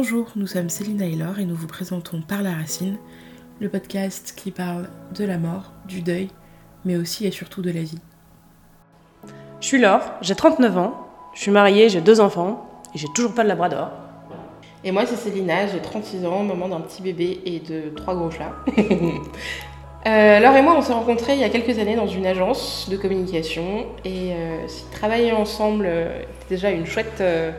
Bonjour, nous sommes Céline et Laure et nous vous présentons Par la Racine, le podcast qui parle de la mort, du deuil, mais aussi et surtout de la vie. Je suis Laure, j'ai 39 ans, je suis mariée, j'ai deux enfants et j'ai toujours pas de labrador. Et moi c'est Célina, j'ai 36 ans, maman d'un petit bébé et de trois gros chats. Euh, Laure et moi, on s'est rencontrés il y a quelques années dans une agence de communication et euh, travailler ensemble euh, était déjà une chouette, euh,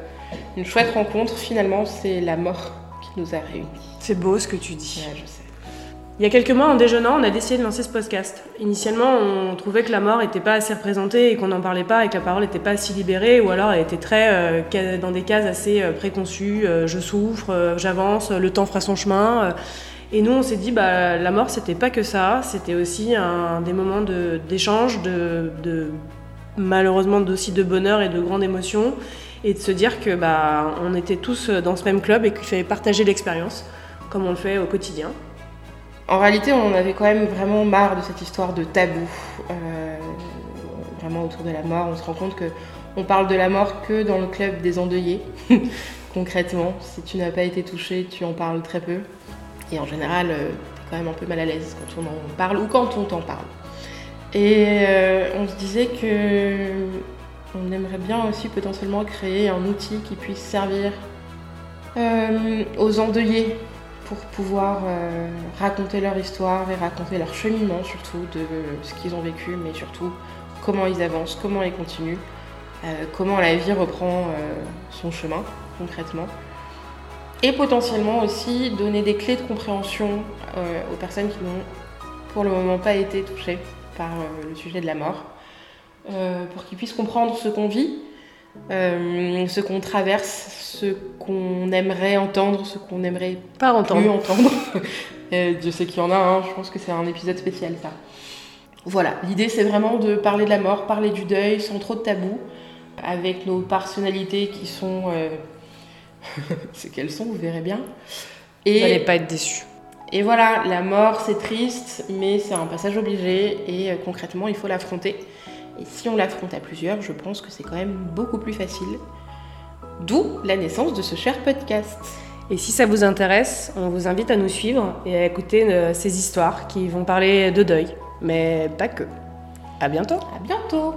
une chouette rencontre. Finalement, c'est la mort qui nous a réunis. C'est beau ce que tu dis. Ouais, je sais. Il y a quelques mois, en déjeunant, on a décidé de lancer ce podcast. Initialement, on trouvait que la mort n'était pas assez représentée et qu'on n'en parlait pas et que la parole n'était pas assez libérée, ou alors elle était très euh, dans des cases assez euh, préconçues. euh, je souffre, euh, j'avance, le temps fera son chemin. euh. et nous, on s'est dit, bah, la mort, c'était pas que ça, c'était aussi un, des moments de- d'échange, de, de, malheureusement aussi de bonheur et de grande émotion, et de se dire que bah, on était tous dans ce même club et qu'il fallait partager l'expérience, comme on le fait au quotidien. En réalité, on avait quand même vraiment marre de cette histoire de tabou. euh, vraiment autour de la mort, on se rend compte que on parle de la mort que dans le club des endeuillés. Concrètement, si tu n'as pas été touché, tu en parles très peu. Et en général, euh, t'es quand même un peu mal à l'aise quand on en parle ou quand on t'en parle. Et euh, on se disait que on aimerait bien aussi potentiellement créer un outil qui puisse servir euh, aux endeuillés pour pouvoir euh, raconter leur histoire et raconter leur cheminement surtout de ce qu'ils ont vécu, mais surtout comment ils avancent, comment ils continuent, comment la vie reprend son chemin concrètement. Et potentiellement aussi donner des clés de compréhension aux personnes qui n'ont pour le moment pas été touchées par euh, le sujet de la mort, euh, pour qu'ils puissent comprendre ce qu'on vit, euh, ce qu'on traverse, ce qu'on aimerait entendre, ce qu'on aimerait Pas plus entendre. entendre. Euh, Dieu sait qu'il y en a, hein, je pense que c'est un épisode spécial ça. Voilà, l'idée c'est vraiment de parler de la mort, parler du deuil sans trop de tabous, avec nos personnalités qui sont euh, ce qu'elles sont, vous verrez bien. Vous n'allez Et, pas être déçus. Et voilà, la mort c'est triste, mais c'est un passage obligé et euh, concrètement il faut l'affronter. Et si on l'affronte à plusieurs, je pense que c'est quand même beaucoup plus facile. D'où la naissance de ce cher podcast. Et si ça vous intéresse, on vous invite à nous suivre et à écouter euh, ces histoires qui vont parler de deuil, mais pas que. À bientôt À bientôt